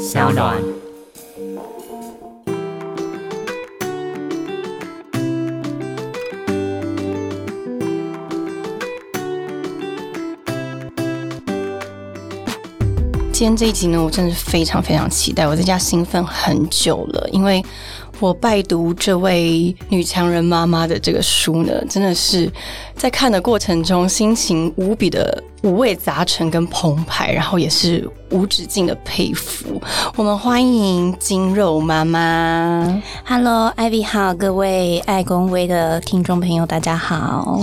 小暖。今天这一集呢，我真的是非常非常期待，我在家兴奋很久了，因为我拜读这位女强人妈妈的这个书呢，真的是在看的过程中，心情无比的五味杂陈跟澎湃，然后也是无止境的佩服。我们欢迎金肉妈妈，Hello，Ivy 好，各位爱公微的听众朋友，大家好。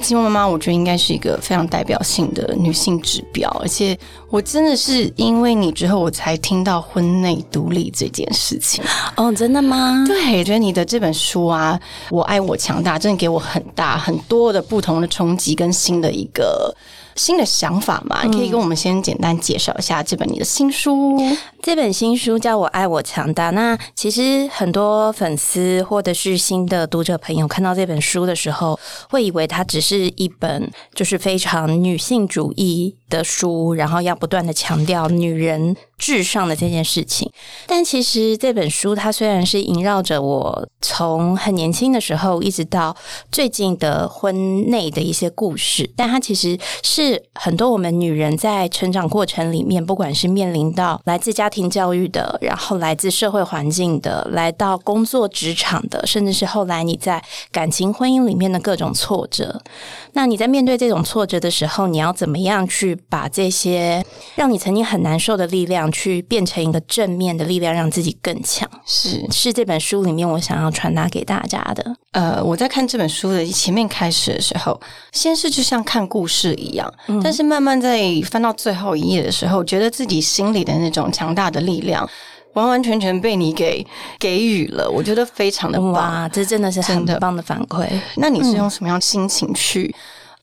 金肉妈妈，我觉得应该是一个非常代表性的女性指标，而且我真的是因为你之后，我才听到婚内独立这件事情。哦，真的吗？对，觉得你的这本书啊，《我爱我强大》，真的给我很大很多的不同的冲击跟新的一个。新的想法嘛？你可以跟我们先简单介绍一下这本你的新书。这本新书叫《我爱我强大》。那其实很多粉丝或者是新的读者朋友看到这本书的时候，会以为它只是一本就是非常女性主义的书，然后要不断的强调女人。至上的这件事情，但其实这本书它虽然是萦绕着我从很年轻的时候一直到最近的婚内的一些故事，但它其实是很多我们女人在成长过程里面，不管是面临到来自家庭教育的，然后来自社会环境的，来到工作职场的，甚至是后来你在感情婚姻里面的各种挫折。那你在面对这种挫折的时候，你要怎么样去把这些让你曾经很难受的力量？去变成一个正面的力量，让自己更强，是是这本书里面我想要传达给大家的。呃，我在看这本书的前面开始的时候，先是就像看故事一样，但是慢慢在翻到最后一页的时候，觉得自己心里的那种强大的力量，完完全全被你给给予了。我觉得非常的哇，这真的是很棒的反馈。那你是用什么样心情去？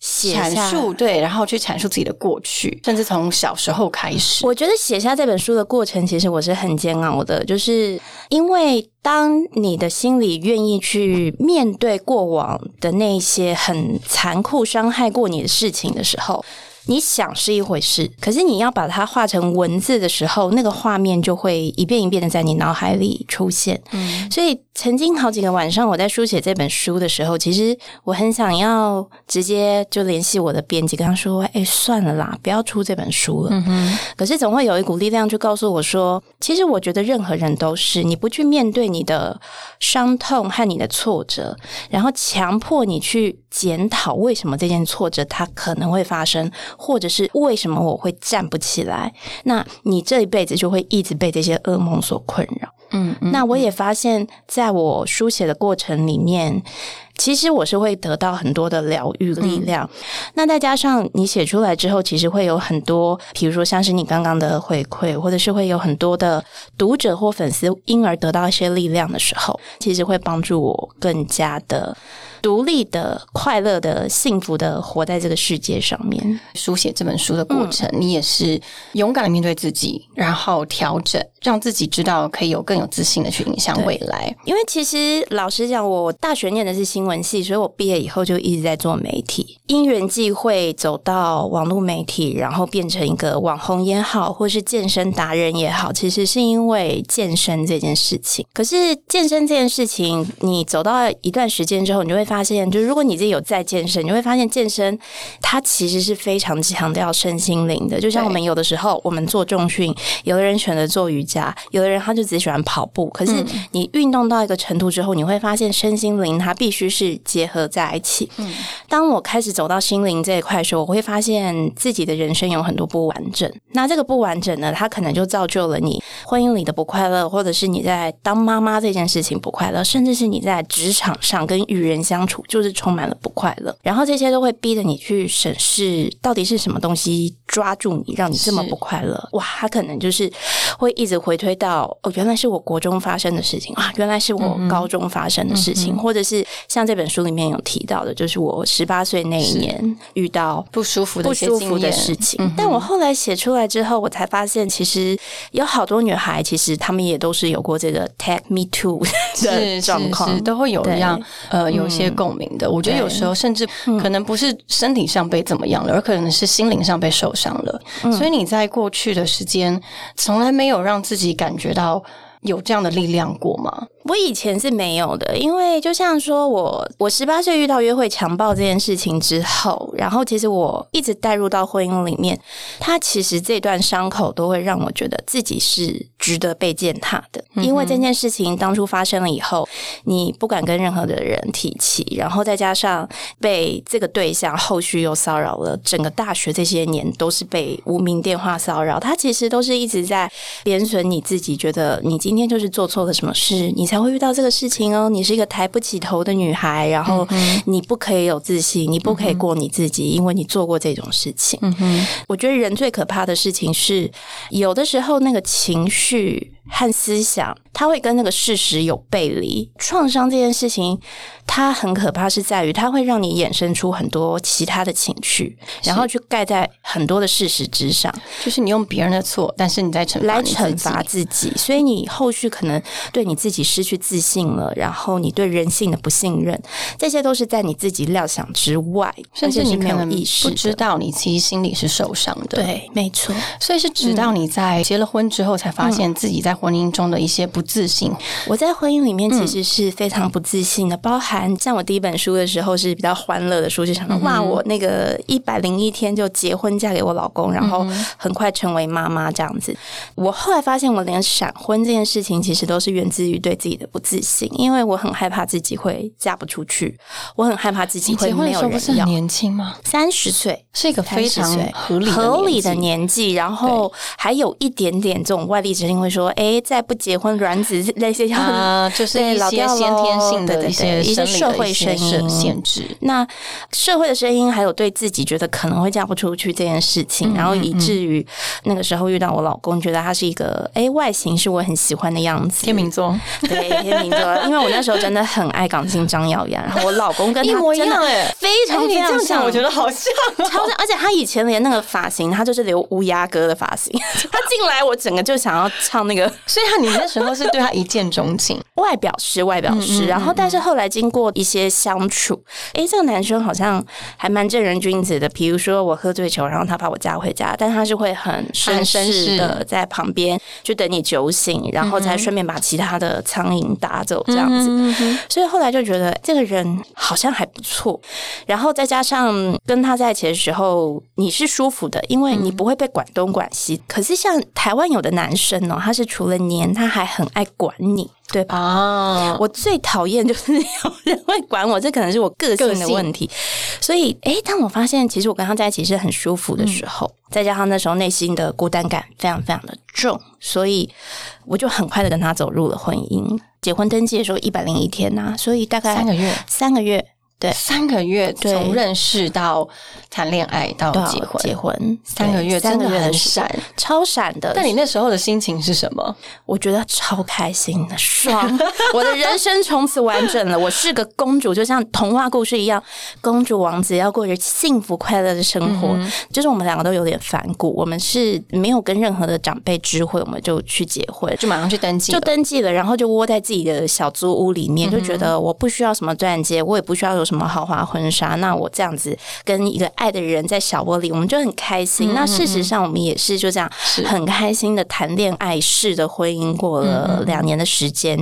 阐述对，然后去阐述自己的过去，甚至从小时候开始。我觉得写下这本书的过程，其实我是很煎熬的，就是因为当你的心里愿意去面对过往的那些很残酷伤害过你的事情的时候。你想是一回事，可是你要把它画成文字的时候，那个画面就会一遍一遍的在你脑海里出现。嗯，所以曾经好几个晚上，我在书写这本书的时候，其实我很想要直接就联系我的编辑，跟他说：“哎，算了啦，不要出这本书了。”嗯哼。可是总会有一股力量就告诉我说：“其实我觉得任何人都是，你不去面对你的伤痛和你的挫折，然后强迫你去检讨为什么这件挫折它可能会发生。”或者是为什么我会站不起来？那你这一辈子就会一直被这些噩梦所困扰。嗯，那我也发现，在我书写的过程里面，其实我是会得到很多的疗愈力量。那再加上你写出来之后，其实会有很多，比如说像是你刚刚的回馈，或者是会有很多的读者或粉丝因而得到一些力量的时候，其实会帮助我更加的。独立的、快乐的、幸福的活在这个世界上面。书写这本书的过程，你也是勇敢的面对自己，然后调整，让自己知道可以有更有自信的去影响未来。因为其实老实讲，我大学念的是新闻系，所以我毕业以后就一直在做媒体。因缘际会走到网络媒体，然后变成一个网红也好，或是健身达人也好，其实是因为健身这件事情。可是健身这件事情，你走到一段时间之后，你就会发。发现，就是如果你自己有在健身，你会发现健身它其实是非常强调身心灵的。就像我们有的时候我们做重训，有的人选择做瑜伽，有的人他就只喜欢跑步。可是你运动到一个程度之后，你会发现身心灵它必须是结合在一起。嗯，当我开始走到心灵这一块的时候，我会发现自己的人生有很多不完整。那这个不完整呢，它可能就造就了你婚姻里的不快乐，或者是你在当妈妈这件事情不快乐，甚至是你在职场上跟与人相。就是充满了不快乐，然后这些都会逼着你去审视到底是什么东西抓住你，让你这么不快乐。哇，他可能就是会一直回推到哦，原来是我国中发生的事情啊，原来是我高中发生的事情，或者是像这本书里面有提到的，就是我十八岁那一年遇到不舒服的不舒服的事情。但我后来写出来之后，我才发现，其实有好多女孩，其实她们也都是有过这个 “take me to” 的 状况，都会有一样呃，有一些。共鸣的，我觉得有时候甚至可能不是身体上被怎么样了，而可能是心灵上被受伤了。所以你在过去的时间从来没有让自自己感觉到有这样的力量过吗？我以前是没有的，因为就像说我我十八岁遇到约会强暴这件事情之后，然后其实我一直带入到婚姻里面，他其实这段伤口都会让我觉得自己是值得被践踏的，因为这件事情当初发生了以后，你不敢跟任何的人提起，然后再加上被这个对象后续又骚扰了，整个大学这些年都是被无名电话骚扰，他其实都是一直在贬损你自己，觉得你今天就是做错了什么事，你才。才会遇到这个事情哦。你是一个抬不起头的女孩，然后你不可以有自信，你不可以过你自己，因为你做过这种事情。我觉得人最可怕的事情是，有的时候那个情绪。和思想，它会跟那个事实有背离。创伤这件事情，它很可怕，是在于它会让你衍生出很多其他的情绪，然后去盖在很多的事实之上。就是你用别人的错，但是你在惩来惩罚自己，所以你后续可能对你自己失去自信了，然后你对人性的不信任，这些都是在你自己料想之外，甚至你没有意识，不知道你其实心里是受伤的。对，没错。所以是直到你在结了婚之后，才发现自己在。婚姻中的一些不自信，我在婚姻里面其实是非常不自信的，包含像我第一本书的时候是比较欢乐的书，就想到哇，我那个一百零一天就结婚嫁给我老公，然后很快成为妈妈这样子。我后来发现，我连闪婚这件事情其实都是源自于对自己的不自信，因为我很害怕自己会嫁不出去，我很害怕自己会没有人要。年轻吗？三十岁是一个非常合理合理的年纪，然后还有一点点这种外力指令会说，哎。哎，再不结婚，卵子那些啊，就是一些先天性的一些一些社会声音限制。那社会的声音，还有对自己觉得可能会嫁不出去这件事情，然后以至于那个时候遇到我老公，觉得他是一个哎外形是我很喜欢的样子，天秤座，对天秤座。因为我那时候真的很爱港星张耀扬，然后我老公跟他 一模一样，哎，非常非常像，我觉得好像，超像。而且他以前连那个发型，他就是留乌鸦哥的发型。他进来，我整个就想要唱那个。所以他你那时候是对他一见钟情，外表是外表是，然后但是后来经过一些相处，哎，这个男生好像还蛮正人君子的。比如说我喝醉酒，然后他把我架回家，但他是会很绅士的在旁边就等你酒醒，然后再顺便把其他的苍蝇打走这样子。所以后来就觉得这个人好像还不错，然后再加上跟他在一起的时候你是舒服的，因为你不会被管东管西。可是像台湾有的男生哦，他是除了黏。他还很爱管你，对吧？啊，我最讨厌就是有人会管我，这可能是我个性的问题。所以，哎，当我发现其实我跟他在一起是很舒服的时候，再加上那时候内心的孤单感非常非常的重，所以我就很快的跟他走入了婚姻。结婚登记的时候一百零一天呐，所以大概三个月，三个月。对，三个月从认识到谈恋爱到结婚，结婚三个月，真的很闪，超闪的。但你那时候的心情是什么？我觉得超开心的，爽！我的人生从此完整了。我是个公主，就像童话故事一样，公主王子要过着幸福快乐的生活。就是我们两个都有点反骨，我们是没有跟任何的长辈知会，我们就去结婚，就马上去登记，就登记了，然后就窝在自己的小租屋里面，就觉得我不需要什么钻戒，我也不需要有。什么豪华婚纱？那我这样子跟一个爱的人在小窝里，我们就很开心。那事实上，我们也是就这样很开心的谈恋爱式的婚姻，过了两年的时间，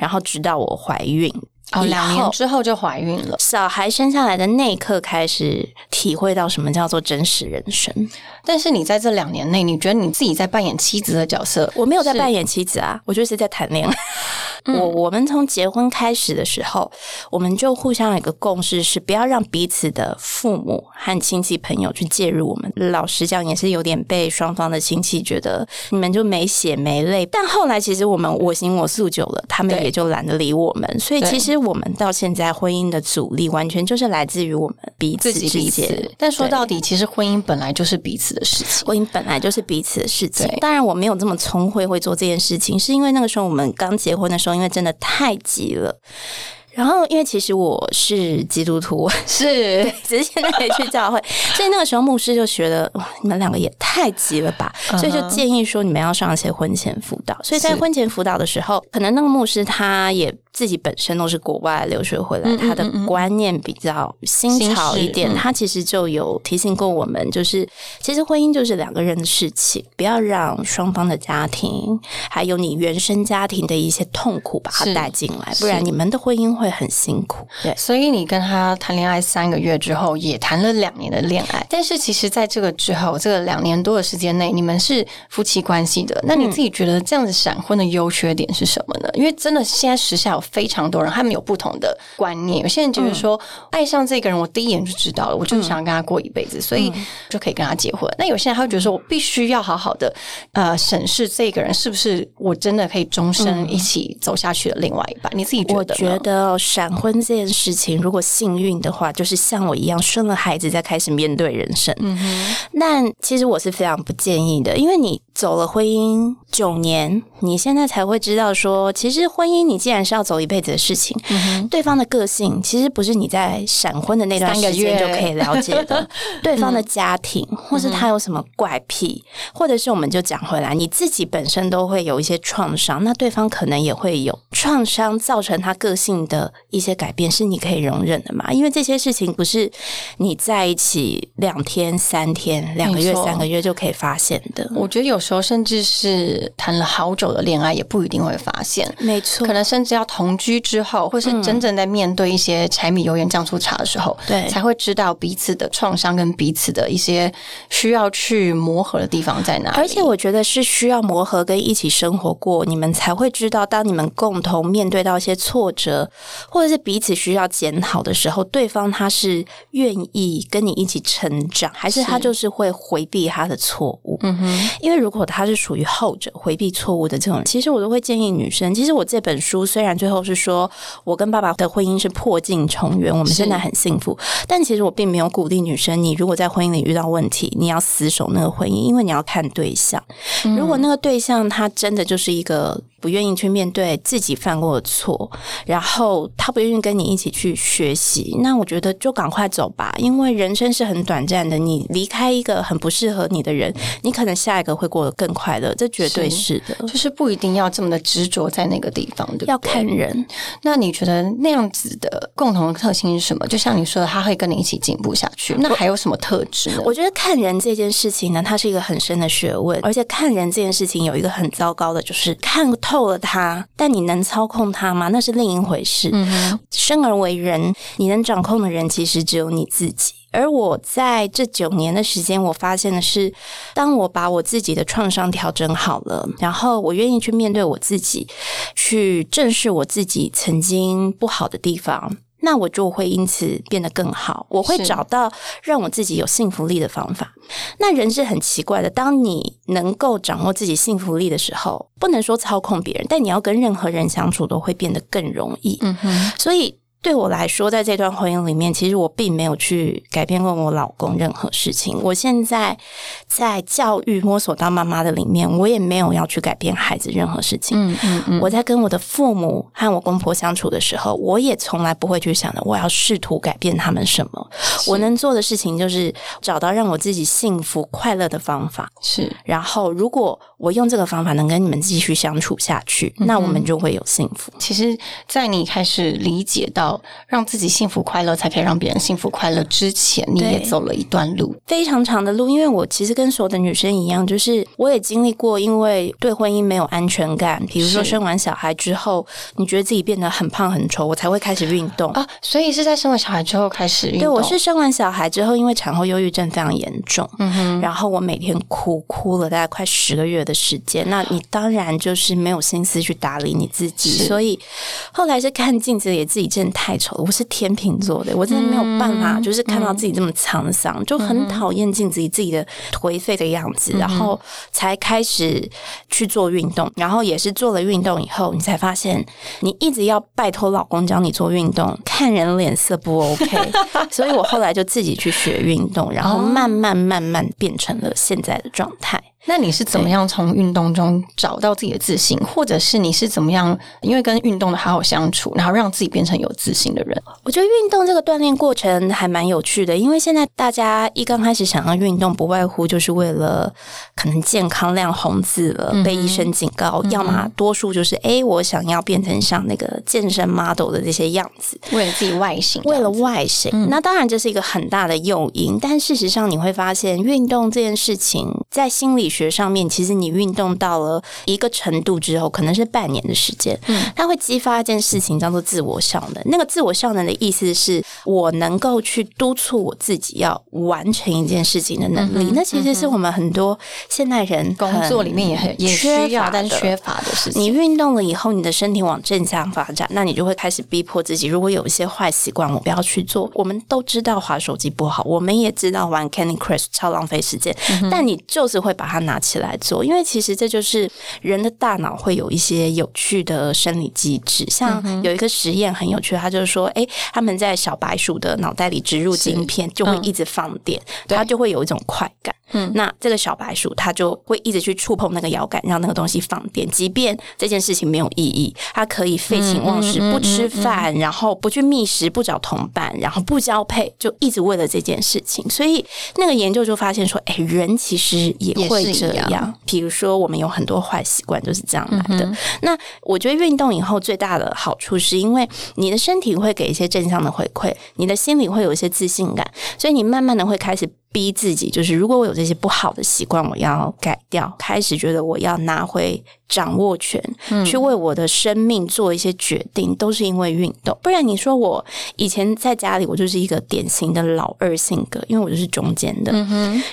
然后直到我怀孕。哦，两年之后就怀孕了。小孩生下来的那一刻开始体会到什么叫做真实人生。但是你在这两年内，你觉得你自己在扮演妻子的角色？我没有在扮演妻子啊，我就是在谈恋爱。我我们从结婚开始的时候，我们就互相有一个共识，是不要让彼此的父母和亲戚朋友去介入我们。老实讲，也是有点被双方的亲戚觉得你们就没血没泪。但后来其实我们我行我素久了，他们也就懒得理我们。所以其实我们到现在婚姻的阻力，完全就是来自于我们彼此之间。但说到底，其实婚姻本来就是彼此的事情，婚姻本来就是彼此的事情。当然，我没有这么聪慧会做这件事情，是因为那个时候我们刚结婚的时候。因为真的太急了，然后因为其实我是基督徒，是。只是现在没去教会，所以那个时候牧师就觉得哇，你们两个也太急了吧，所以就建议说你们要上一些婚前辅导。所以在婚前辅导的时候，可能那个牧师他也自己本身都是国外留学回来，他的观念比较新潮一点。他其实就有提醒过我们，就是其实婚姻就是两个人的事情，不要让双方的家庭还有你原生家庭的一些痛苦把它带进来，不然你们的婚姻会很辛苦。对，所以你跟他谈恋爱三个月之后，也谈了两年的恋爱，但是其实在这个之后，这个两年多的时间内，你们是夫妻关系的。那你自己觉得这样子闪婚的优缺点是什么呢？因为真的现在时下有非常多人，他们有不同的观念。有些人就是说，爱上这个人，我第一眼就知道了，我就是想跟他过一辈子，所以就可以跟他结婚。那有些人他会觉得说，我必须要好好的呃审视这个人是不是我真的可以终身一起走下去的另外一半。你自己觉得？我觉得闪婚这件事情，如果幸运的话，就是像我一样生了孩子再开始面对人生。嗯哼。那其实我是非常不建议的，因为你走了婚姻九年，你现在才会知道说，其实婚姻你既然是要走一辈子的事情，对方的个性其实不是你在闪婚的那段时间就可以了解的。对方的家庭，或是他有什么怪癖，或者是我们就讲回来，你自己本身都会有一些创伤，那对方可能也会有创伤，造成他个性的一些改变，是你可以容忍的嘛？因为这些事情不是你在一起两天、三天、两个月、三个月就可以发现的。我觉得有时候甚至是谈了好久的恋爱，也不一定会发现。没错，可能甚至要同居之后，或是真正在面对一些柴米油盐酱醋茶的时候，对，才会知道彼此的创伤跟彼此的一些需要去磨合的地方在哪。而且我觉得是需要磨合跟一起生活过，你们才会知道，当你们共同面对到一些挫折，或者是彼此需要检讨的时候，对方他是愿意跟你一起成长，还是他就是会回避他的错误？嗯哼，因为如果他是属于后者，回避错误的这种人，其实我都会建议女生。其实我这本书虽然最后是说我跟爸爸的婚姻是破镜重圆，我们现在很幸福，但其实我并没有鼓励女生，你如果在婚姻里遇到问题，你要死守那个婚姻，因为你要看对象。如果那个对象他真的就是一个。不愿意去面对自己犯过的错，然后他不愿意跟你一起去学习，那我觉得就赶快走吧，因为人生是很短暂的。你离开一个很不适合你的人，你可能下一个会过得更快乐，这绝对是的。就是不一定要这么的执着在那个地方，对要看人。那你觉得那样子的共同的特性是什么？就像你说的，他会跟你一起进步下去。那还有什么特质呢？我觉得看人这件事情呢，它是一个很深的学问，而且看人这件事情有一个很糟糕的，就是看。透了他，但你能操控他吗？那是另一回事。生而为人，你能掌控的人其实只有你自己。而我在这九年的时间，我发现的是，当我把我自己的创伤调整好了，然后我愿意去面对我自己，去正视我自己曾经不好的地方。那我就会因此变得更好，我会找到让我自己有幸福力的方法。那人是很奇怪的，当你能够掌握自己幸福力的时候，不能说操控别人，但你要跟任何人相处都会变得更容易。嗯哼，所以。对我来说，在这段婚姻里面，其实我并没有去改变过我老公任何事情。我现在在教育摸索到妈妈的里面，我也没有要去改变孩子任何事情。嗯嗯嗯。我在跟我的父母和我公婆相处的时候，我也从来不会去想着我要试图改变他们什么。我能做的事情就是找到让我自己幸福快乐的方法。是。然后，如果我用这个方法能跟你们继续相处下去，那我们就会有幸福。其实，在你开始理解到。让自己幸福快乐，才可以让别人幸福快乐。之前你也走了一段路，非常长的路。因为我其实跟所有的女生一样，就是我也经历过，因为对婚姻没有安全感。比如说生完小孩之后，你觉得自己变得很胖很丑，我才会开始运动啊。所以是在生完小孩之后开始运动。对，我是生完小孩之后，因为产后忧郁症非常严重，嗯哼，然后我每天哭哭了大概快十个月的时间。那你当然就是没有心思去打理你自己，所以后来是看镜子也自己真。太丑了！我是天秤座的，我真的没有办法，就是看到自己这么沧桑，就很讨厌镜子里自己的颓废的样子，然后才开始去做运动，然后也是做了运动以后，你才发现你一直要拜托老公教你做运动，看人脸色不 OK，所以我后来就自己去学运动，然后慢慢慢慢变成了现在的状态。那你是怎么样从运动中找到自己的自信，或者是你是怎么样因为跟运动的好好相处，然后让自己变成有自信的人？我觉得运动这个锻炼过程还蛮有趣的，因为现在大家一刚开始想要运动，不外乎就是为了可能健康亮红字了，被医生警告，要么多数就是哎，我想要变成像那个健身 model 的这些样子，为了自己外形，为了外形。那当然这是一个很大的诱因，但事实上你会发现，运动这件事情在心理学上面，其实你运动到了一个程度之后，可能是半年的时间，嗯，它会激发一件事情叫做自我效能。那个自我效能的意思是我能够去督促我自己要完成一件事情的能力。那其实是我们很多现代人工作里面也很也需要，但是缺乏的事情。你运动了以后，你的身体往正向发展，那你就会开始逼迫自己，如果有一些坏习惯，我不要去做。我们都知道滑手机不好，我们也知道玩 Candy Crush 超浪费时间，但你就是会把它拿起来做，因为其实这就是人的大脑会有一些有趣的生理机制。像有一个实验很有趣，他就是说，哎，他们在小白鼠的脑袋里植入晶片，就会一直放电，它就会有一种快感。嗯，那这个小白鼠它就会一直去触碰那个摇杆，让那个东西放电，即便这件事情没有意义，它可以废寝忘食，不吃饭，然后不去觅食，不找同伴，然后不交配，就一直为了这件事情。所以那个研究就发现说，哎，人其实也会这样。比如说，我们有很多坏习惯就是这样来的。那我觉得运动以后最大的好处，是因为你的身体会给一些正向的回馈，你的心里会有一些自信感，所以你慢慢的会开始。逼自己，就是如果我有这些不好的习惯，我要改掉。开始觉得我要拿回掌握权，去为我的生命做一些决定，都是因为运动。不然你说我以前在家里，我就是一个典型的老二性格，因为我就是中间的。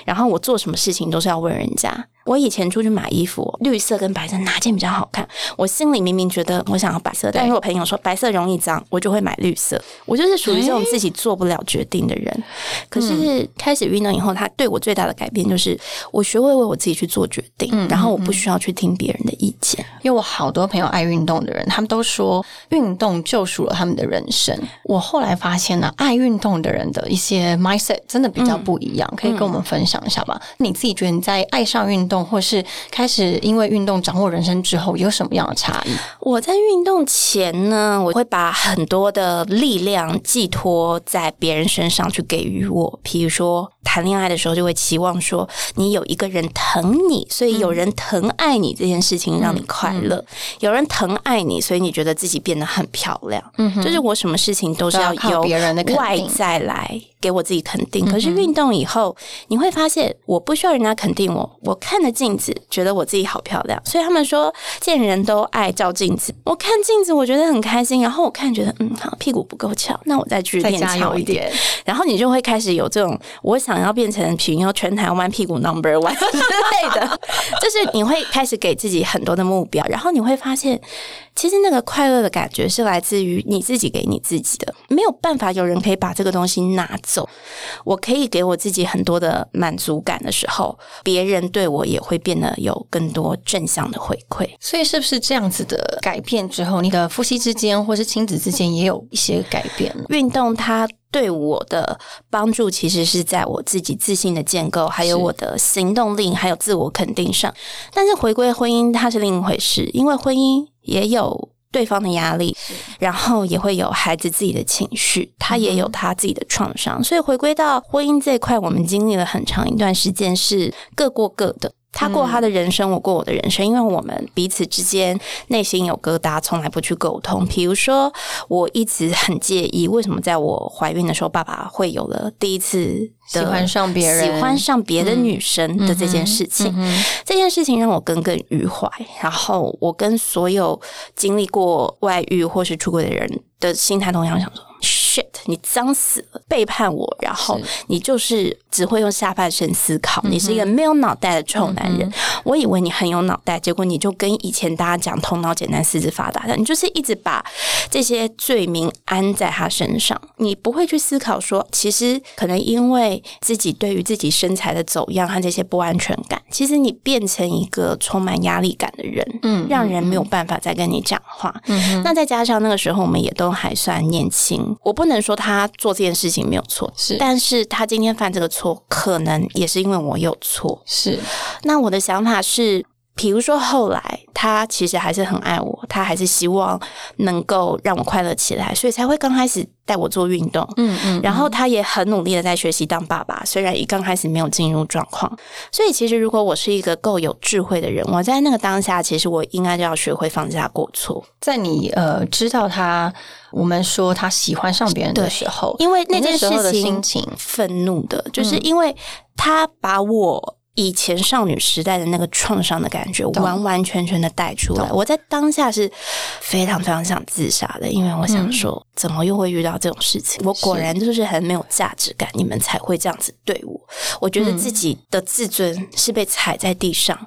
然后我做什么事情都是要问人家。我以前出去买衣服，绿色跟白色哪件比较好看？我心里明明觉得我想要白色，但是我朋友说白色容易脏，我就会买绿色。我就是属于这种自己做不了决定的人。可是开始运动以后，他对我最大的改变就是我学会为我自己去做决定，然后我不需要去听别人的意见。因为我好多朋友爱运动的人，他们都说运动救赎了他们的人生。我后来发现呢，爱运动的人的一些 mindset 真的比较不一样，可以跟我们分享一下吧？你自己觉得你在爱上运动？或是开始因为运动掌握人生之后，有什么样的差异？我在运动前呢，我会把很多的力量寄托在别人身上去给予我，比如说。谈恋爱的时候就会期望说你有一个人疼你，所以有人疼爱你这件事情让你快乐。有人疼爱你，所以你觉得自己变得很漂亮。嗯，就是我什么事情都是要由别人的外在来给我自己肯定。可是运动以后，你会发现我不需要人家肯定我，我看着镜子觉得我自己好漂亮。所以他们说见人都爱照镜子，我看镜子我觉得很开心。然后我看觉得嗯好屁股不够翘，那我再去练翘一点。然后你就会开始有这种我想。要变成平要全台湾屁股 number one 之类的，就是你会开始给自己很多的目标，然后你会发现，其实那个快乐的感觉是来自于你自己给你自己的，没有办法有人可以把这个东西拿走。我可以给我自己很多的满足感的时候，别人对我也会变得有更多正向的回馈。所以，是不是这样子的改变之后，你的夫妻之间或是亲子之间也有一些改变？运动它。对我的帮助，其实是在我自己自信的建构，还有我的行动力，还有自我肯定上。但是回归婚姻，它是另一回事，因为婚姻也有对方的压力，然后也会有孩子自己的情绪，他也有他自己的创伤。所以回归到婚姻这一块，我们经历了很长一段时间是各过各的。他过他的人生，我过我的人生，因为我们彼此之间内心有疙瘩，从来不去沟通。比如说，我一直很介意为什么在我怀孕的时候，爸爸会有了第一次喜欢上别人、喜欢上别的女生的这件事情。这件事情让我耿耿于怀。然后，我跟所有经历过外遇或是出轨的人的心态同样，想说。shit，你脏死了，背叛我，然后你就是只会用下半身思考，你是一个没有脑袋的臭男人。我以为你很有脑袋，结果你就跟以前大家讲头脑简单四肢发达的，你就是一直把这些罪名安在他身上，你不会去思考说，其实可能因为自己对于自己身材的走样和这些不安全感，其实你变成一个充满压力感的人，嗯，让人没有办法再跟你讲话。嗯，那再加上那个时候我们也都还算年轻。我不能说说他做这件事情没有错，是但是他今天犯这个错，可能也是因为我有错。是那我的想法是，比如说后来他其实还是很爱我，他还是希望能够让我快乐起来，所以才会刚开始带我做运动。嗯嗯，然后他也很努力的在学习当爸爸，虽然一刚开始没有进入状况，所以其实如果我是一个够有智慧的人，我在那个当下，其实我应该就要学会放下过错，在你呃知道他，我们说他喜欢上别人的对时候，因为那件事情心情，愤怒的，就是因为他把我。以前少女时代的那个创伤的感觉，完完全全的带出来。我在当下是非常非常想自杀的，因为我想说，怎么又会遇到这种事情？我果然就是很没有价值感，你们才会这样子对我。我觉得自己的自尊是被踩在地上，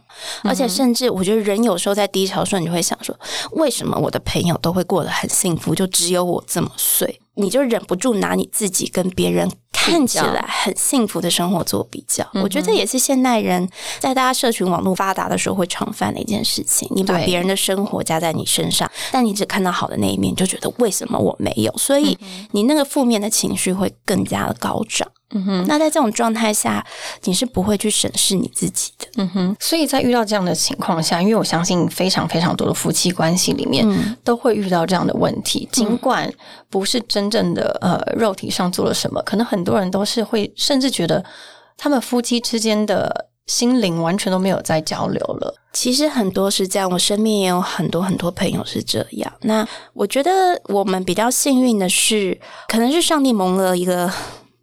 而且甚至我觉得人有时候在低潮的时候，你就会想说，为什么我的朋友都会过得很幸福，就只有我这么碎？你就忍不住拿你自己跟别人看起来很幸福的生活做比较。我觉得这也是现代人在大家社群网络发达的时候会常犯的一件事情。你把别人的生活加在你身上，但你只看到好的那一面，就觉得为什么我没有？所以你那个负面的情绪会更加的高涨。嗯哼，那在这种状态下，你是不会去审视你自己的。嗯哼，所以在遇到这样的情况下，因为我相信非常非常多的夫妻关系里面、嗯都会遇到这样的问题，尽管不是真正的呃肉体上做了什么，可能很多人都是会甚至觉得他们夫妻之间的心灵完全都没有在交流了。其实很多是这样，我身边也有很多很多朋友是这样。那我觉得我们比较幸运的是，可能是上帝蒙了一个。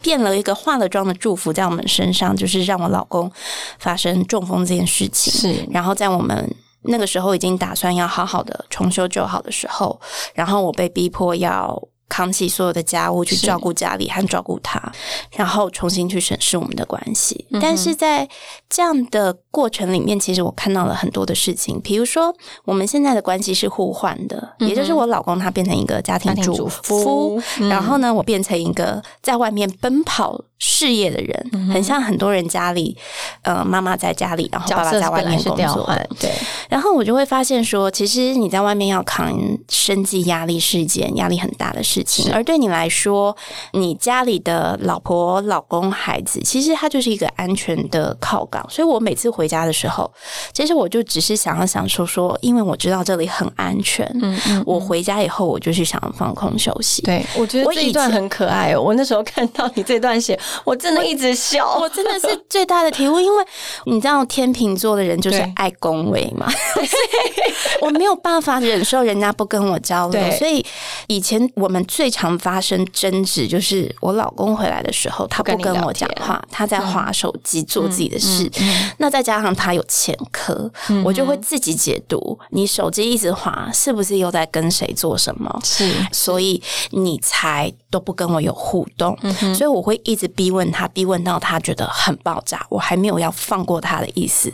变了一个化了妆的祝福在我们身上，就是让我老公发生中风这件事情。是然后在我们那个时候已经打算要好好的重修旧好的时候，然后我被逼迫要扛起所有的家务去照顾家里和照顾他，然后重新去审视我们的关系。嗯但是在这样的过程里面，其实我看到了很多的事情，比如说我们现在的关系是互换的，也就是我老公他变成一个家庭主主妇妇，嗯。然后呢，我变成一个在外面奔跑事业的人，嗯很像很多人家里，呃，妈妈在家里，然后爸爸在外面工作。对，然后我就会发现说，其实你在外面要扛生计压力是一件压力很大的事情，而对你来说，你家里的老婆、老公、孩子，其实他就是。一个安全的靠港。所以我每次回家的时候，其实我就只是想要想说说，因为我知道这里很安全，嗯嗯，我回家以后我就去想要放空休息。对，我觉得这一段很可爱哦。我那时候看到你这段写，我真的一直笑。我真的是最大的体悟，因为你知道天秤座的人就是爱恭维嘛，我没有办法忍受人家不跟我交流，所以以前我们最常发生争执，就是我老公回来的时候，他不跟我讲话，他在划手机做自己的事，嗯那再加上他有前科，我就会自己解读，你手机一直滑，是不是又在跟谁做什么？是。所以你才都不跟我有互动，所以我会一直逼问他，逼问到他觉得很爆炸，我还没有要放过他的意思。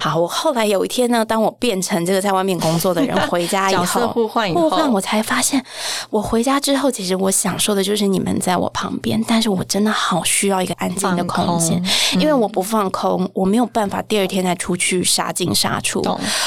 好，我后来有一天呢，当我变成这个在外面工作的人，回家以角色后。互换我才发现，我回家之后，其实我享受的就是你们在我旁边，但是我真的好需要一个安静的空。间，因为我不放空，我没有办法第二天再出去杀进杀出。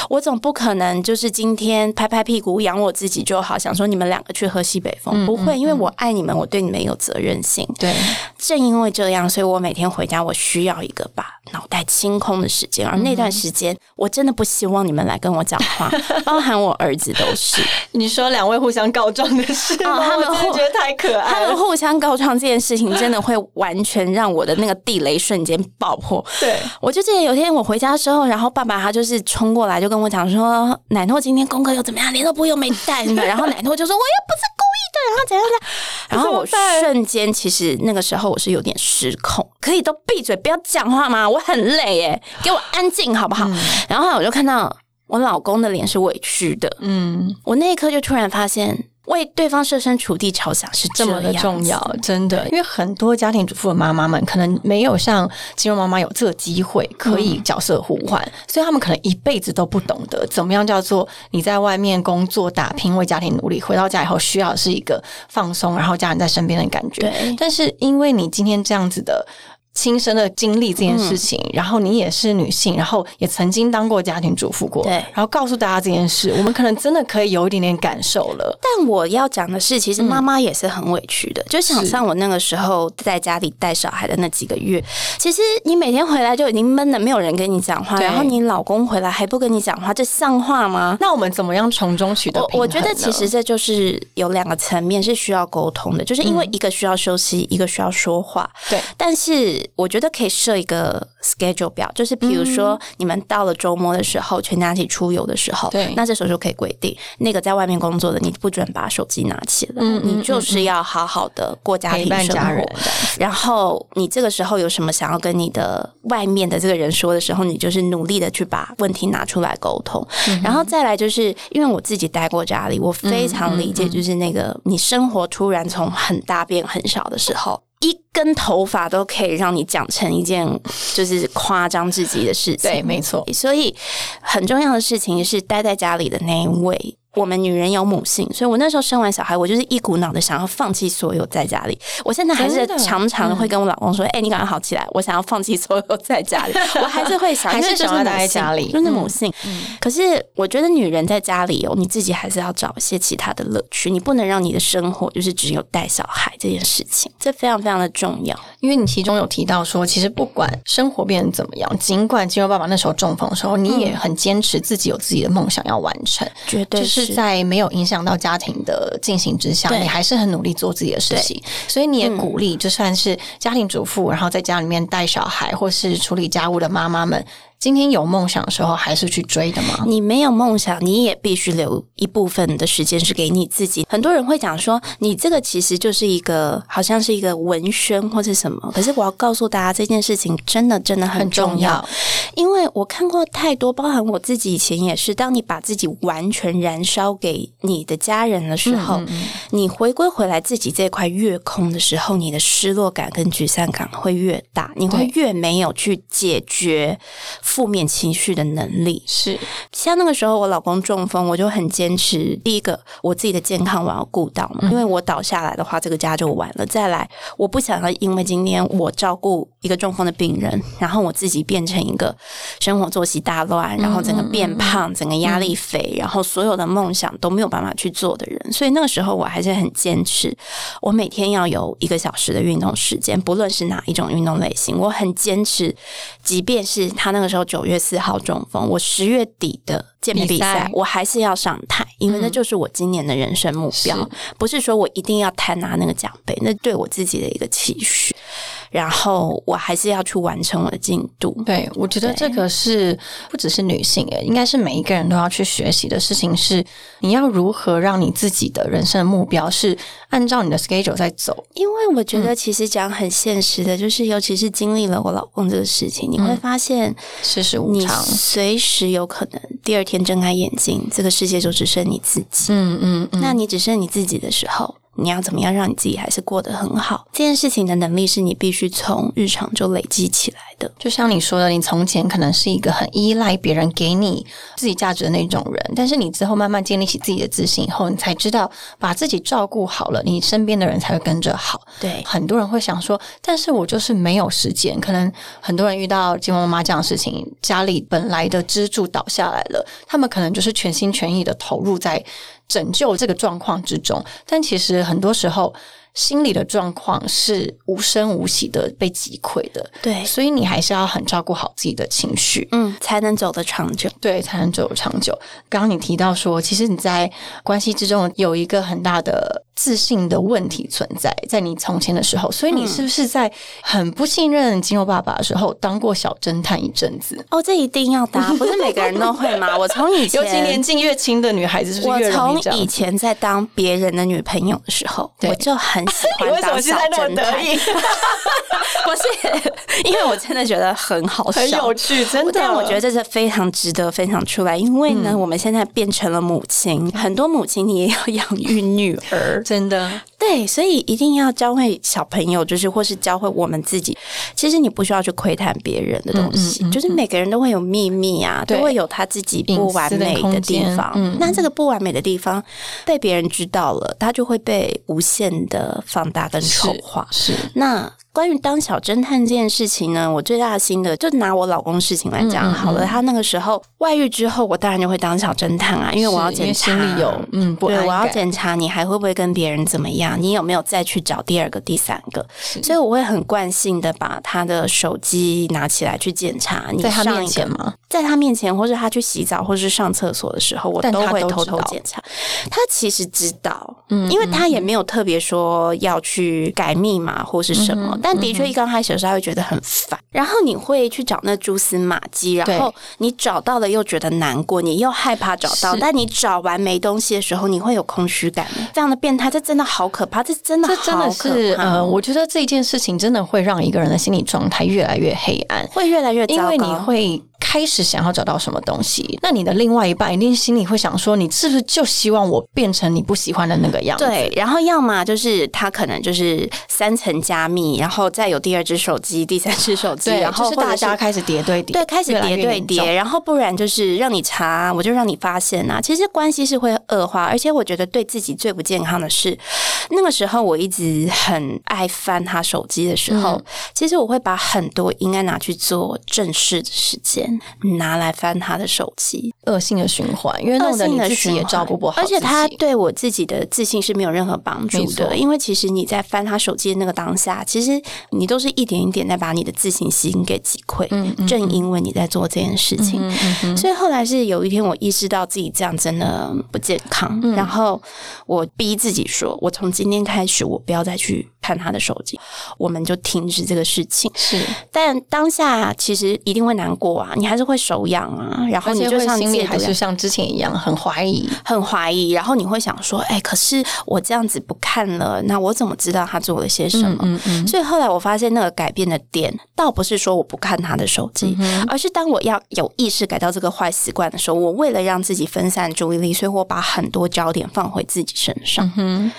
我总不可能就是今天拍拍屁股养我自己就好，想说你们两个去喝西北风，不会，因为我爱你们，我对你们有责任心。对，正因为这样，所以我每天回家，我需要一个把脑袋清空的时间，而那段时间，我真的不希望你们来跟我讲话，包含我儿子都是。你说两位互相告状的事他们我真的觉得太可爱了。他们互相告状这件事情，真的会完全让我的那个地雷瞬间爆破。对，我就记得有一天我回家的时候，然后爸爸他就是冲过来就跟我讲说，奶诺今天功课又怎么样，联络簿又没带呢。然后奶诺就说我又不是故意的，然后怎样怎样。然后我瞬间其实那个时候我是有点失控，可以都闭嘴不要讲话吗？我很累耶，给我安静好不好？然后我就看到我老公的脸是委屈的，嗯，我那一刻就突然发现。为对方设身处地着想是这么的重要，真的，因为很多家庭主妇的妈妈们可能没有像金融妈妈有这个机会可以角色互换，所以他们可能一辈子都不懂得怎么样叫做你在外面工作打拼为家庭努力，回到家以后需要的是一个放松，然后家人在身边的感觉。但是因为你今天这样子的。亲身的经历这件事情，然后你也是女性，然后也曾经当过家庭主妇过，对然后告诉大家这件事，我们可能真的可以有一点点感受了。但我要讲的是，其实妈妈也是很委屈的。就想象我那个时候在家里带小孩的那几个月，其实你每天回来就已经闷的没有人跟你讲话，然后你老公回来还不跟你讲话，这像话吗？那我们怎么样从中取得我平衡我觉得其实这就是有两个层面是需要沟通的，就是因为一个需要休息，一个需要说话。对但是我觉得可以设一个 schedule 表，就是比如说你们到了周末的时候，全家一起出游的时候，对那这时候就可以规定，那个在外面工作的你不准把手机拿起来，你就是要好好的过家陪庭生活。然后你这个时候有什么想要跟你的外面的这个人说的时候，你就是努力的去把问题拿出来沟通。然后再来就是因为我自己待过家里，我非常理解，就是那个你生活突然从很大变很小的时候。一根头发都可以让你讲成一件就是夸张至极的事情，对，没错，所以很重要的事情是待在家里的那一位。我们女人有母性，所以我那时候生完小孩，我就是一股脑的想要放弃所有在家里。我现在还是常常会跟我老公说：“哎、你赶快好起来，我想要放弃所有在家里。” 我还是会想，还是想要待在家里就是母性。可是我觉得女人在家里哦，你自己还是要找一些其他的乐趣，你不能让你的生活就是只有带小孩这件事情，这非常非常的重要。因为你其中有提到说，其实不管生活变得怎么样，尽管金牛爸爸那时候中风的时候，你也很坚持自己有自己的梦想要完成，绝对就是在没有影响到家庭的进行之下，你还是很努力做自己的事情。所以你也鼓励，就算是家庭主妇，然后在家里面带小孩或是处理家务的妈妈们，今天有梦想的时候，还是去追的吗？你没有梦想，你也必须留一部分的时间是给你自己。很多人会讲说，你这个其实就是一个好像是一个文宣或是什么，可是我要告诉大家，这件事情真的真的很很重要，重要，因为我看过太多，包含我自己以前也是，当你把自己完全燃烧给你的家人的时候，你回归回来自己这块越空的时候，你的失落感跟沮丧感会越大，你会越没有去解决负面情绪的能力。是像那个时候，我老公中风，我就很坚持。第一个，我自己的健康我要顾到嘛，因为我倒下来的话，这个家就完了。再来，我不想要因为今天我照顾一个中风的病人，然后我自己变成一个生活作息大乱，然后整个变胖，整个压力肥，然后所有的梦想都没有办法去做的人。所以那个时候，我还是很坚持，我每天要有一个小时的运动时间，不论是哪一种运动类型，我很坚持。即便是他那个时候九月四号中风，我十月底的健美比比赛，赛我还是要上台，因为那就是我今年的人生目标，是不是说我一定要贪拿那个奖杯，那对我自己的一个期许。然后我还是要去完成我的进度。对，我觉得这个是不只是女性诶，应该是每一个人都要去学习的事情是，你要如何让你自己的人生的目标是按照你的 schedule 在走。因为我觉得，其实讲很现实的，就是尤其是经历了我老公这个事情，你会发现，世事无你常，随时有可能第二天睁开眼睛，这个世界就只剩你自己。嗯嗯嗯，那你只剩你自己的时候，你要怎么样让你自己还是过得很好？这件事情的能力是你必须从日常就累积起来的。就像你说的，你从前可能是一个很依赖别人给你自己价值的那种人，但是你之后慢慢建立起自己的自信以后，你才知道把自己照顾好了，你身边的人才会跟着好。对很多人会想说，但是我就是没有时间。可能很多人遇到金妈妈这样的事情，家里本来的支柱倒下来了，他们可能就是全心全意的投入在拯救这个状况之中，但其实很多时候。心理的状况是无声无息的被击溃的，对，所以你还是要很照顾好自己的情绪，嗯，才能走得长久。对，才能走得长久。刚刚你提到说，其实你在关系之中有一个很大的自信的问题存在，在你从前的时候，所以你是不是在很不信任金牛爸爸的时候，当过小侦探一阵子？哦，这一定要答，不是每个人都会吗？我从以前，尤其年纪越轻的女孩子，我从以？前在当别人的女朋友的时候，我就很喜欢当小侦探。不是，因为我真的觉得很好笑，很有趣，真的。但我觉得这是非常值得分享出来，因为呢，我们现在变成了母亲，很多母亲你也要养育女儿，真的，对对，所以一定要教会小朋友，就是或是教会我们自己。其实你不需要去窥探别人的东西，就是每个人都会有秘密啊，都会有他自己不完美的地方。那这个不完美的地方被别人知道了，他就会被无限的放大跟丑化。是那。关于当小侦探这件事情呢，我最大的心得就拿我老公事情来讲好了。他那个时候外遇之后，我当然就会当小侦探啊，因为我要检查，有嗯，对，我要检查你还会不会跟别人怎么样，你有没有再去找第二个、第三个？所以我会很惯性的把他的手机拿起来去检查。你在他面前吗？在他面前，或是他去洗澡，或是上厕所的时候，我都会偷偷检查。他其实知道，嗯，因为他也没有特别说要去改密码或是什么。但的确，一刚开始的时候，他会觉得很烦，然后你会去找那蛛丝马迹，然后你找到了又觉得难过，你又害怕找到，但你找完没东西的时候，你会有空虚感。这样的变态，这真的好可怕，这真的，这真的是呃，我觉得这件事情真的会让一个人的心理状态越来越黑暗，会越来越，因为你会。开始想要找到什么东西，那你的另外一半一定心里会想说：你是不是就希望我变成你不喜欢的那个样子？对，然后要么就是他可能就是三层加密，然后再有第二只手机、第三只手机，然后大家开始叠对叠，对，开始叠对叠，然后不然就是让你查，我就让你发现啊。其实关系是会恶化，而且我觉得对自己最不健康的是，那个时候我一直很爱翻他手机的时候，其实我会把很多应该拿去做正事的时间。拿来翻他的手机，恶性的循环，因为弄得你自己也照顾不好，而且他对我自己的自信是没有任何帮助的。因为其实你在翻他手机的那个当下，其实你都是一点一点在把你的自信心给击溃。正因为你在做这件事情，所以后来是有一天我意识到自己这样真的不健康，然后我逼自己说，我从今天开始，我不要再去。看他的手机，我们就停止这个事情。是，但当下其实一定会难过啊，你还是会手痒啊，然后你就像心里还是像之前一样很怀疑，很怀疑。然后你会想说，哎，可是我这样子不看了，那我怎么知道他做了些什么？嗯嗯。所以后来我发现，那个改变的点，倒不是说我不看他的手机，而是当我要有意识改掉这个坏习惯的时候，我为了让自己分散注意力，所以我把很多焦点放回自己身上。嗯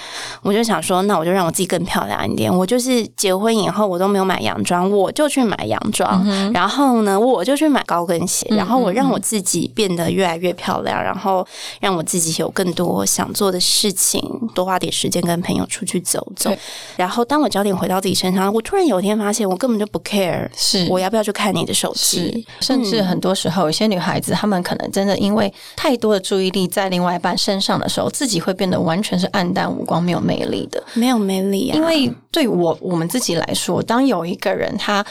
我就想说，那我就让我自己更漂亮。一点，我就是结婚以后我都没有买洋装，我就去买洋装，然后呢，我就去买高跟鞋，然后我让我自己变得越来越漂亮，然后让我自己有更多想做的事情，多花点时间跟朋友出去走走。然后当我焦点回到自己身上，我突然有一天发现，我根本就不 care，是我要不要去看你的手机？甚至很多时候，有些女孩子她们可能真的因为太多的注意力在另外一半身上的时候，自己会变得完全是暗淡无光、没有魅力的，没有魅力啊，因为。对我我们自己来说，当有一个人他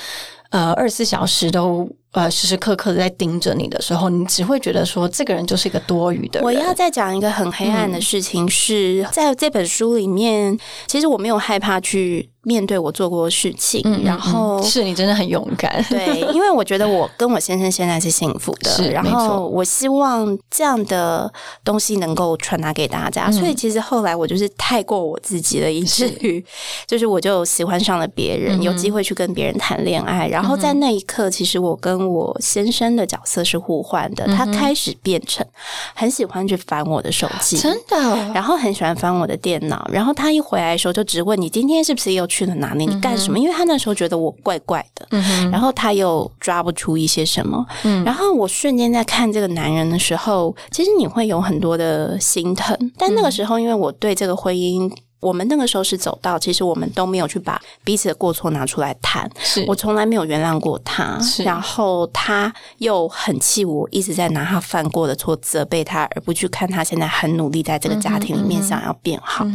呃二十四小时都呃时时刻刻在盯着你的时候，你只会觉得说这个人就是一个多余的。我要再讲一个很黑暗的事情，是在这本书里面，其实我没有害怕去。面对我做过的事情，然后是你真的很勇敢。对，因为我觉得我跟我先生现在是幸福的，是然后我希望这样的东西能够传达给大家。所以其实后来我就是太过我自己了，以至于 就是我就喜欢上了别人，有机会去跟别人谈恋爱。然后在那一刻，其实我跟我先生的角色是互换的。他开始变成很喜欢去翻我的手机，真的，然后很喜欢翻我的电脑。然后他一回来的时候，就直问你今天是不是又。去了哪里？你干什么？因为他那时候觉得我怪怪的，然后他又抓不出一些什么。然后我瞬间在看这个男人的时候，其实你会有很多的心疼。但那个时候，因为我对这个婚姻，我们那个时候是走到，其实我们都没有去把彼此的过错拿出来谈。我从来没有原谅过他，然后他又很气我，一直在拿他犯过的错责备他，而不去看他现在很努力在这个家庭里面想要变好。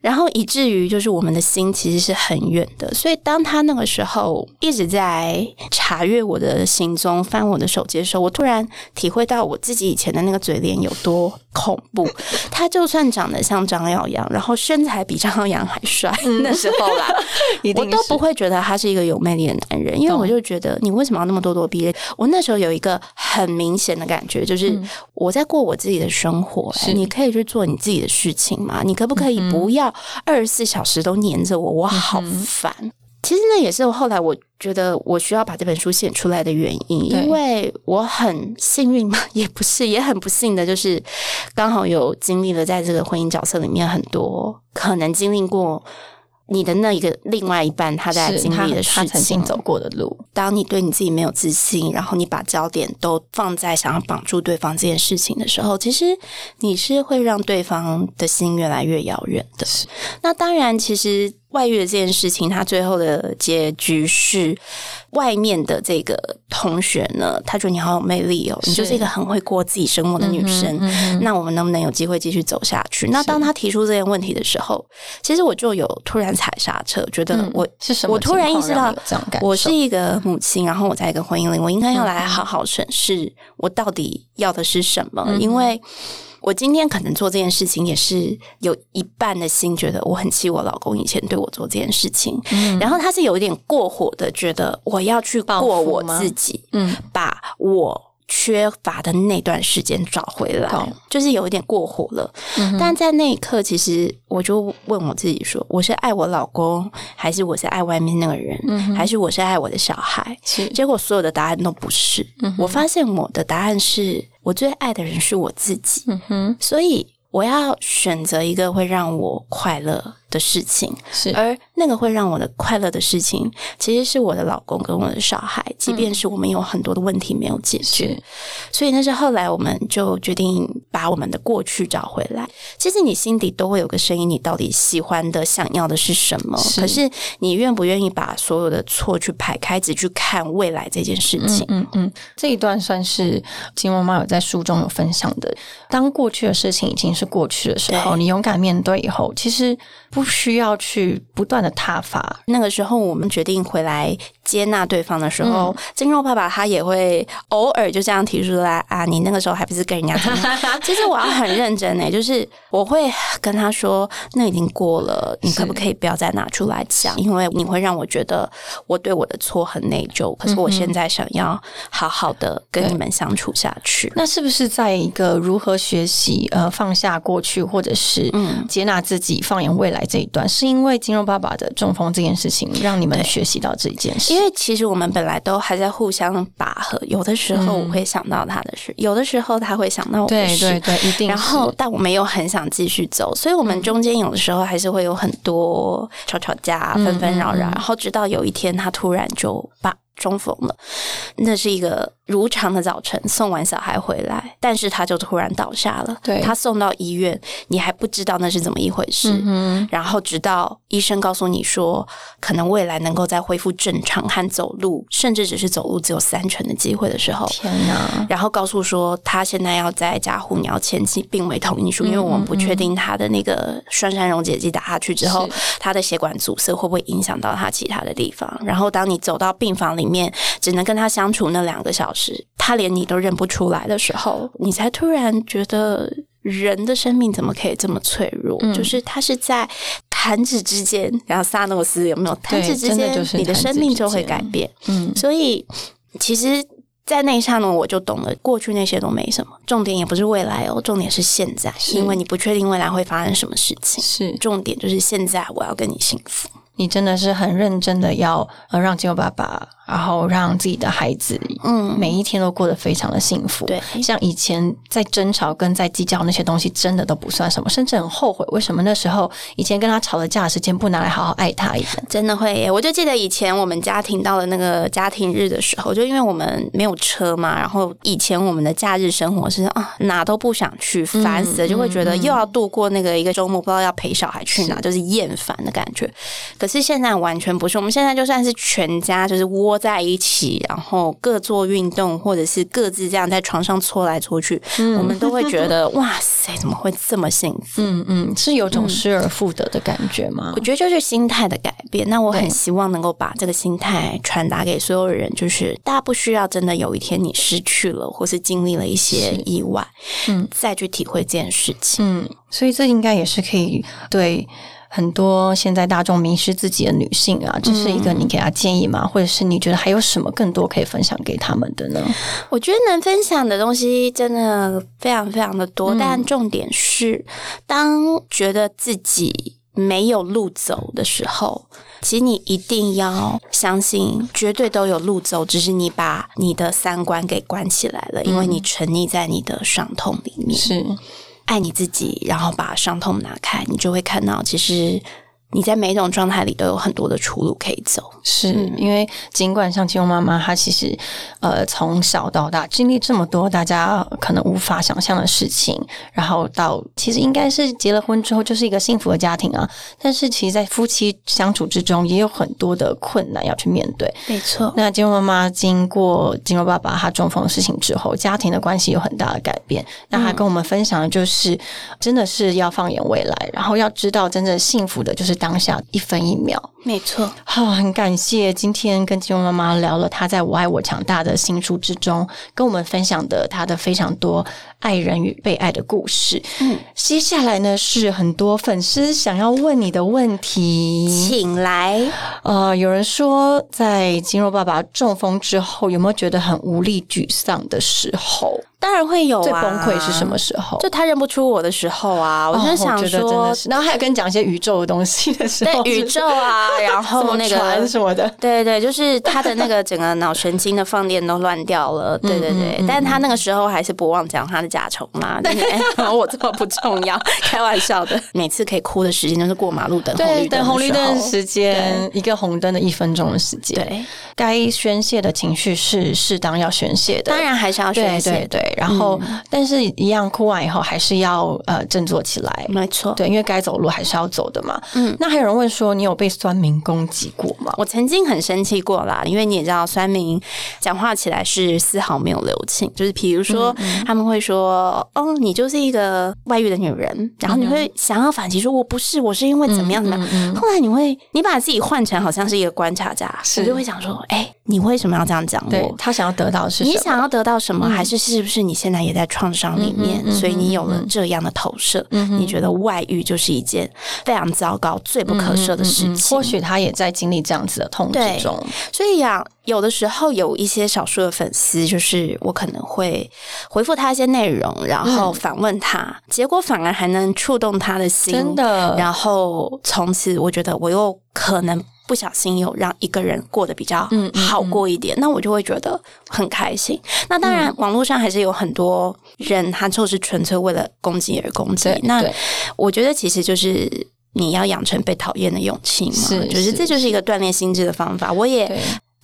然后以至于就是我们的心其实是很远的，所以当他那个时候一直在查阅我的行踪、翻我的手机的时候，我突然体会到我自己以前的那个嘴脸有多恐怖。他就算长得像张耀扬，然后身材比张耀扬还帅，那时候啦，我都不会觉得他是一个有魅力的男人，因为我就觉得你为什么要那么咄咄逼人？我那时候有一个很明显的感觉，就是我在过我自己的生活，你可以去做你自己的事情嘛？你可不可以不要？二十四小时都黏着我，我好烦。其实那也是后来我觉得我需要把这本书写出来的原因，因为我很幸运嘛，也不是，也很不幸的，就是刚好有经历了在这个婚姻角色里面很多可能经历过。你的那一个另外一半，他在经历的事情，走过的路。当你对你自己没有自信，然后你把焦点都放在想要绑住对方这件事情的时候，其实你是会让对方的心越来越遥远的。那当然，其实。外遇的这件事情，他最后的结局是，外面的这个同学呢，他觉得你好有魅力哦，你就是一个很会过自己生活的女生。那我们能不能有机会继续走下去？那当他提出这些问题的时候，其实我就有突然踩刹车，觉得我是什么？我突然意识到，我是一个母亲，然后我在一个婚姻里，我应该要来好好审视我到底要的是什么，因为。我今天可能做这件事情，也是有一半的心觉得我很气我老公以前对我做这件事情，然后他是有一点过火的，觉得我要去过我自己，嗯，把我。缺乏的那段时间找回来，就是有一点过火了。但在那一刻，其实我就问我自己说：我是爱我老公，还是我是爱外面那个人，还是我是爱我的小孩？结果所有的答案都不是。我发现我的答案是我最爱的人是我自己。所以我要选择一个会让我快乐。的事情是，而那个会让我的快乐的事情，其实是我的老公跟我的小孩，即便是我们有很多的问题没有解决，所以那是后来我们就决定把我们的过去找回来。其实你心底都会有个声音，你到底喜欢的、想要的是什么？可是你愿不愿意把所有的错去排开，只去看未来这件事情？嗯嗯，这一段算是金妈妈有在书中有分享的。当过去的事情已经是过去的时候，你勇敢面对以后，其实。不需要去不断的踏伐。那个时候，我们决定回来接纳对方的时候，金肉爸爸他也会偶尔就这样提出来啊，你那个时候还不是跟人家？其实我要很认真呢，就是我会跟他说，那已经过了，你可不可以不要再拿出来讲？因为你会让我觉得我对我的错很内疚。可是我现在想要好好的跟你们相处下去。那是不是在一个如何学习呃放下过去，或者是接纳自己，放眼未来？这一段是因为金融爸爸的中风这件事情，让你们学习到这一件事。因为其实我们本来都还在互相拔河，有的时候我会想到他的事，有的时候他会想到我的事，对对对，一定。然后，但我没有很想继续走，所以我们中间有的时候还是会有很多吵吵架、纷纷扰扰，然后直到有一天，他突然就把中风了。那是一个。如常的早晨送完小孩回来，但是他就突然倒下了。对他送到医院，你还不知道那是怎么一回事。嗯然后直到医生告诉你说，可能未来能够再恢复正常和走路，甚至只是走路只有三成的机会的时候，天哪！然后告诉说他现在要在加护，你要签起病危同意书，因为我们不确定他的那个栓山溶解剂打下去之后，他的血管阻塞会不会影响到他其他的地方。然后当你走到病房里面，只能跟他相处那两个小时。是他连你都认不出来的时候，你才突然觉得人的生命怎么可以这么脆弱？就是他是在弹指之间，然后萨诺斯有没有弹指之间，你的生命就会改变。嗯，所以其实，在那一刹那，我就懂了，过去那些都没什么，重点也不是未来哦，重点是现在，因为你不确定未来会发生什么事情。是重点就是现在，我要跟你幸福。你真的是很认真的要呃让金牛爸爸。然后让自己的孩子，嗯，每一天都过得非常的幸福。对，像以前在争吵跟在计较那些东西，真的都不算什么，甚至很后悔，为什么那时候以前跟他吵了架的时间不拿来好好爱他一点？真的会耶！我就记得以前我们家庭到了那个家庭日的时候，就因为我们没有车嘛，然后以前我们的假日生活是啊哪都不想去，烦死了，就会觉得又要度过那个一个周末，不知道要陪小孩去哪，就是厌烦的感觉。可是现在完全不是，我们现在就算是全家就是窝。在一起，然后各做运动，或者是各自这样在床上搓来搓去，我们都会觉得 哇塞，怎么会这么幸福？嗯嗯，是有种失而复得的感觉吗？我觉得就是心态的改变。那我很希望能够把这个心态传达给所有人，就是大家不需要真的有一天你失去了，或是经历了一些意外，嗯，再去体会这件事情。嗯，所以这应该也是可以对。很多现在大众迷失自己的女性啊，这是一个你给她建议吗？或者是你觉得还有什么更多可以分享给他们的呢？我觉得能分享的东西真的非常非常的多，但重点是，当觉得自己没有路走的时候，其实你一定要相信，绝对都有路走，只是你把你的三观给关起来了，因为你沉溺在你的伤痛里面。是爱你自己，然后把伤痛拿开，你就会看到，其实你在每一种状态里都有很多的出路可以走。是因为尽管像金庸妈妈，她其实呃从小到大经历这么多大家可能无法想象的事情，然后到其实应该是结了婚之后就是一个幸福的家庭啊，但是其实，在夫妻相处之中也有很多的困难要去面对。没错，那金庸妈妈经过金庸爸爸他中风的事情之后，家庭的关系有很大的改变。那她跟我们分享的就是，真的是要放眼未来，然后要知道真正幸福的就是当下一分一秒。没错，好、很感谢今天跟金庸妈妈聊了她在我爱我强大的新书之中跟我们分享的她的非常多爱人与被爱的故事。嗯，接下来呢是很多粉丝想要问你的问题。请来。呃，有人说在金庸爸爸中风之后，有没有觉得很无力、沮丧的时候？当然会有啊，最崩溃是什么？时候？就他认不出我的时候啊，我哦就想说的，是，然后还有跟你讲一些宇宙的东西的时候，对宇宙啊，然后那个船什么的，对对，就是他的那个整个脑神经的放电都乱掉了，对对对，但是他那个时候还是不忘讲他的甲虫嘛，对，我这么不重要，开玩笑的。每次可以哭的时间就是过马路等红，绿灯等红绿灯的的时间，一个红灯的一分钟的时间，，对，该宣泄的情绪是适当要宣泄的，当然还是要宣泄对，然后、但是一样哭完以后还是要呃振作起来，没错。对，因为该走路还是要走的嘛。嗯，那还有人问说，你有被酸民攻击过吗？我曾经很生气过啦，因为你也知道，酸民讲话起来是丝毫没有留情，就是比如说他们会说：“哦，你就是一个外遇的女人。”然后你会想要反击说：“我不是，我是因为怎么样怎么样。”后来你会，你把自己换成好像是一个观察家，我就会想说：“哎，你为什么要这样讲对我？”他想要得到是什么？你想要得到什么，还是是不是你现在也在创伤里面，所以你有了这样的投射？你觉得外遇就是一件非常糟糕、最不可赦的事情？许他也在经历这样子的痛对之中。所以呀、有的时候有一些少数的粉丝，就是我可能会回复他一些内容，然后反问他，结果反而还能触动他的心，真的然后从此，我觉得我又可能。不小心有让一个人过得比较好过一点，那我就会觉得很开心。那当然，网络上还是有很多人，他就是纯粹为了攻击而攻击。那我觉得其实就是你要养成被讨厌的勇气嘛，是就是是这就是一个锻炼心智的方法。我也对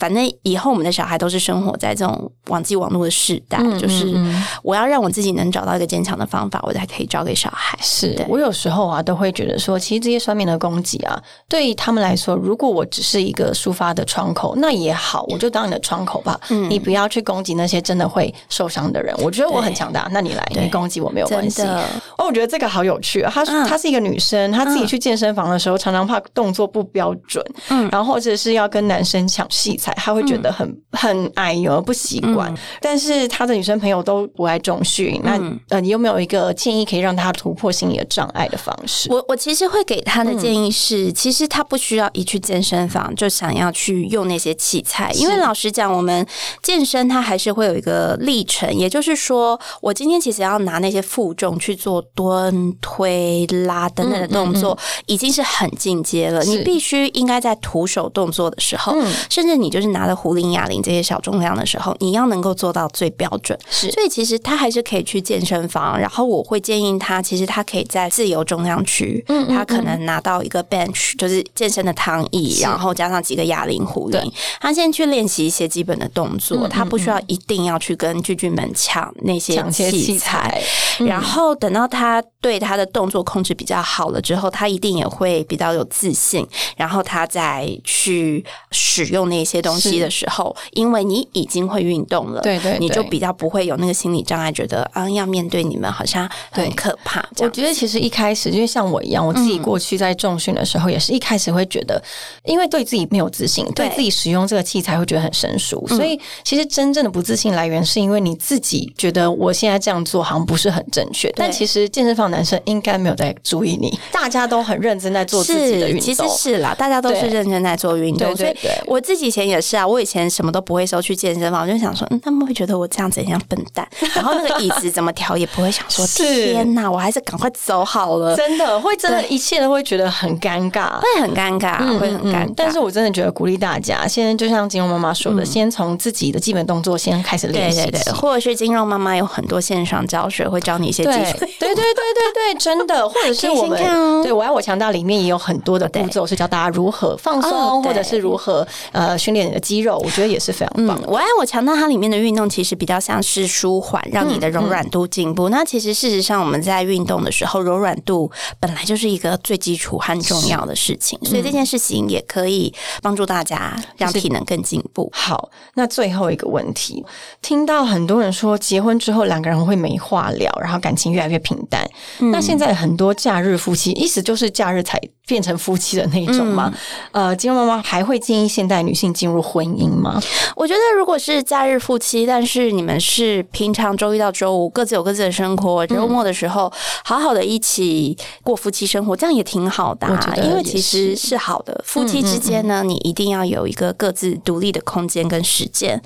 反正以后我们的小孩都是生活在这种网际网络的时代，嗯就是我要让我自己能找到一个坚强的方法，我才可以教给小孩。是对我有时候啊，都会觉得说，其实这些酸民的攻击啊，对于他们来说，如果我只是一个抒发的窗口，那也好，我就当你的窗口吧。嗯你不要去攻击那些真的会受伤的人。我觉得我很强大，那你来，你攻击我没有关系。哦，我觉得这个好有趣啊！她嗯她是一个女生，她自己去健身房的时候，常常怕动作不标准，嗯，然后或者是要跟男生抢器材，她会觉得很、很哎呦不习惯。嗯但是他的女生朋友都不爱重训，那、呃，你有没有一个建议可以让他突破心理的障碍的方式？我我其实会给他的建议是，其实他不需要一去健身房就想要去用那些器材，因为老实讲，我们健身它还是会有一个历程，也就是说，我今天其实要拿那些负重去做蹲、推、拉等等的动作，已经是很进阶了。你必须应该在徒手动作的时候，甚至你就是拿着壶铃、哑铃这些小重量的时候，你要能够做到最标准。是所以其实他还是可以去健身房，然后我会建议他，其实他可以在自由重量区，嗯他可能拿到一个 bench，就是健身的躺椅，然后加上几个哑铃、壶铃，他先去练习一些基本的动作，他不需要一定要去跟巨巨们抢那些器材。然后等到他对他的动作控制比较好了之后，他一定也会比较有自信。然后他再去使用那些东西的时候，因为你已经会运动了，对对对你就比较不会有那个心理障碍，觉得啊要面对你们好像很可怕。我觉得其实一开始，因为像我一样，我自己过去在重训的时候，也是一开始会觉得，因为对自己没有自信，对对自己使用这个器材会觉得很生疏，所以其实真正的不自信来源是因为你自己觉得我现在这样做好像不是很正确，但其实实健身房男生应该没有在注意你，大家都很认真在做自己的运动。其实是啦，大家都是认真在做运动。所以我自己以前也是啊，我以前什么都不会，时候去健身房，我就想说，嗯，他们会觉得我这样子像笨蛋。然后那个椅子怎么调也不会想说，天哪，我还是赶快走好了。真的会真的，一切都会觉得很尴尬，会很尴尬，会很尴尬。但是我真的觉得鼓励大家，现在就像金融妈妈说的，先从自己的基本动作先开始练习。对对对，或者是金融妈妈有很多线上教学，会教你一些基础。对对对对对，真的，或者是我们对我爱我强大里面也有很多的步骤，是教大家如何放松，或者是如何呃训练你的肌肉，我觉得也是非常棒。我爱我强调它里面的运动其实比较像是舒缓，让你的柔软度进步。那其实事实上我们在运动的时候，柔软度本来就是一个最基础和重要的事情，所以这件事情也可以帮助大家让体能更进步。好，那最后一个问题，听到很多人说结婚之后两个人会没话聊，然后感情越来越平淡。那现在很多假日夫妻，意思就是假日才变成夫妻的那一种吗？呃，金妈妈还会建议现代女性进入婚姻吗？我觉得如果是假日夫妻，但是你们是平常周一到周五各自有各自的生活，周末的时候好好的一起过夫妻生活，这样也挺好的。因为其实是好的，夫妻之间呢，你一定要有一个各自独立的空间跟时间。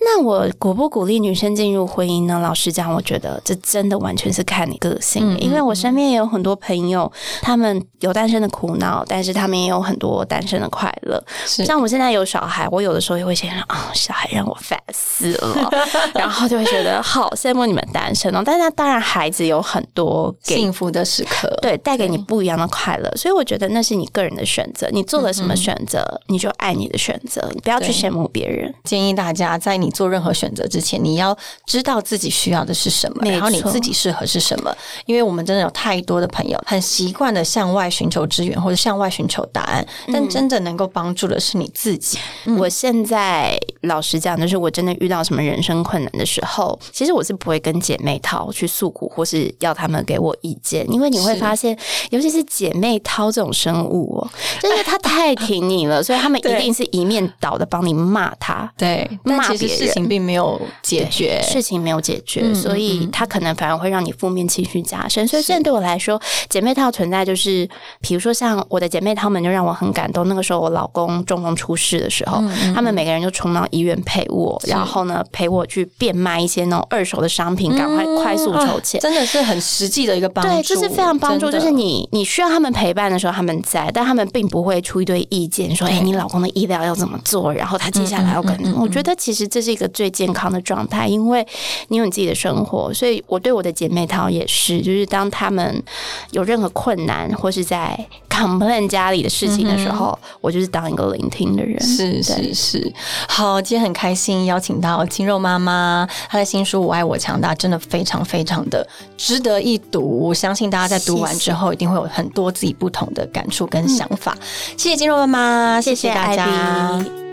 那我鼓不鼓励女生进入婚姻呢？老实讲，我觉得这真的完全是看你个性。因为我身边也有很多朋友，他们有单身的苦恼，但是他们也有很多单身的快乐。像我现在有小孩，我有的时候也会想啊，小孩让我烦死了，然后就会觉得好羡慕你们单身哦。但是当然，孩子有很多幸福的时刻，对，带给你不一样的快乐。所以我觉得那是你个人的选择，你做了什么选择，你就爱你的选择，你不要去羡慕别人。建议大家在你做任何选择之前，你要知道自己需要的是什么，然后你自己适合是什么。因为我们真的有太多的朋友很习惯的向外寻求资源或者向外寻求答案，但真的能够帮助的是你自己。我现在老实讲，就是我真的遇到什么人生困难的时候，其实我是不会跟姐妹淘去诉苦，或是要他们给我意见，因为你会发现，尤其是姐妹淘这种生物哦，就是她太挺你了，所以他们一定是一面倒的帮你骂他，对，骂别人，事情并没有解决，事情没有解决，所以他可能反而会让你负面情绪加深。所以现在对我来说，姐妹淘存在就是，比如说像我的姐妹她们，就让我很感动。那个时候我老公中风出事的时候，他们每个人就冲到医院陪我，然后呢陪我去变卖一些那种二手的商品，赶快快速筹钱，真的是很实际的一个帮助。对，就是非常帮助。就是你你需要他们陪伴的时候，他们在，但他们并不会出一堆意见，说哎，你老公的医疗要怎么做，然后他接下来要跟。我觉得其实这是一个最健康的状态，因为你有你自己的生活，所以我对我的姐妹淘也是，就是当他们有任何困难或是在 complain 家里的事情的时候，我就是当一个聆听的人。是是是，好，今天很开心邀请到金肉妈妈，她的新书《我爱我强大》真的非常非常的值得一读，我相信大家在读完之后一定会有很多自己不同的感触跟想法。谢谢金肉妈妈，谢谢大家。